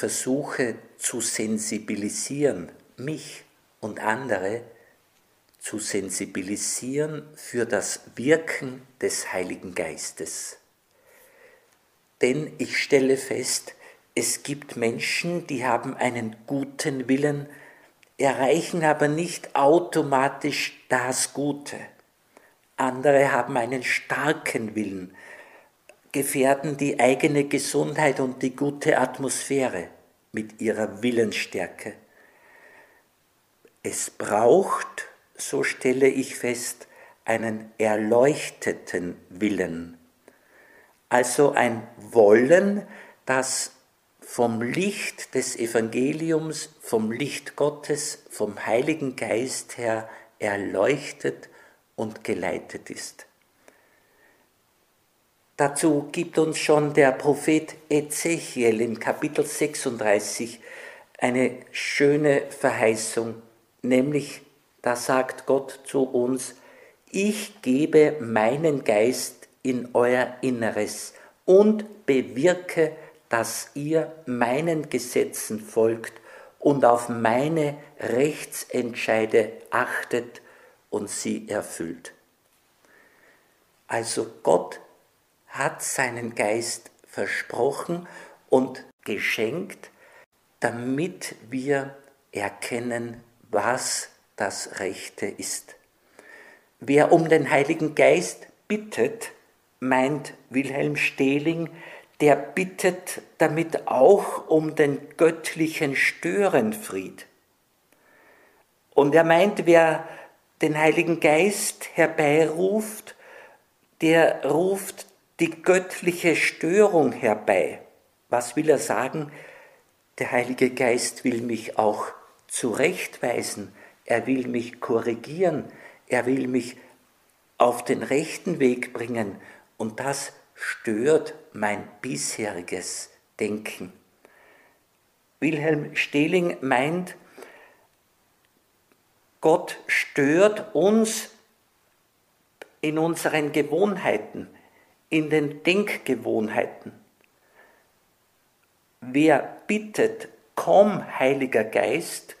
versuche zu sensibilisieren, mich und andere zu sensibilisieren für das Wirken des Heiligen Geistes. Denn ich stelle fest, es gibt Menschen, die haben einen guten Willen, erreichen aber nicht automatisch das Gute. Andere haben einen starken Willen, gefährden die eigene Gesundheit und die gute Atmosphäre mit ihrer Willensstärke. Es braucht, so stelle ich fest, einen erleuchteten Willen, also ein Wollen, das vom Licht des Evangeliums, vom Licht Gottes, vom Heiligen Geist her erleuchtet und geleitet ist. Dazu gibt uns schon der Prophet Ezechiel im Kapitel 36 eine schöne Verheißung, nämlich da sagt Gott zu uns, ich gebe meinen Geist in euer Inneres und bewirke dass ihr meinen Gesetzen folgt und auf meine Rechtsentscheide achtet und sie erfüllt. Also Gott hat seinen Geist versprochen und geschenkt, damit wir erkennen, was das Rechte ist. Wer um den Heiligen Geist bittet, meint Wilhelm Stehling, der bittet damit auch um den göttlichen Störenfried. Und er meint, wer den Heiligen Geist herbeiruft, der ruft die göttliche Störung herbei. Was will er sagen? Der Heilige Geist will mich auch zurechtweisen, er will mich korrigieren, er will mich auf den rechten Weg bringen und das stört mein bisheriges Denken. Wilhelm Stehling meint, Gott stört uns in unseren Gewohnheiten, in den Denkgewohnheiten. Wer bittet, komm, Heiliger Geist,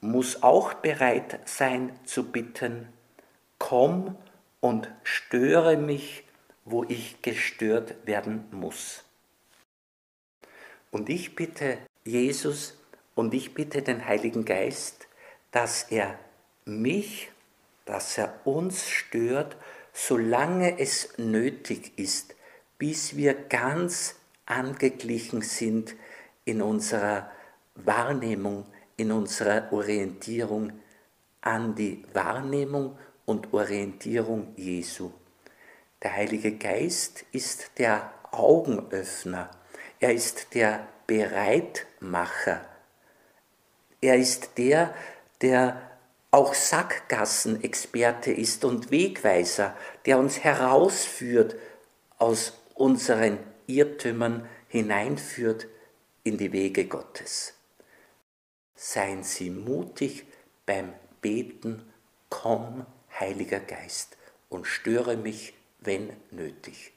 muss auch bereit sein zu bitten, komm und störe mich wo ich gestört werden muss. Und ich bitte Jesus und ich bitte den Heiligen Geist, dass er mich, dass er uns stört, solange es nötig ist, bis wir ganz angeglichen sind in unserer Wahrnehmung, in unserer Orientierung an die Wahrnehmung und Orientierung Jesu. Der Heilige Geist ist der Augenöffner. Er ist der Bereitmacher. Er ist der, der auch Sackgassenexperte ist und Wegweiser, der uns herausführt aus unseren Irrtümern, hineinführt in die Wege Gottes. Seien Sie mutig beim Beten, komm, Heiliger Geist, und störe mich wenn nötig.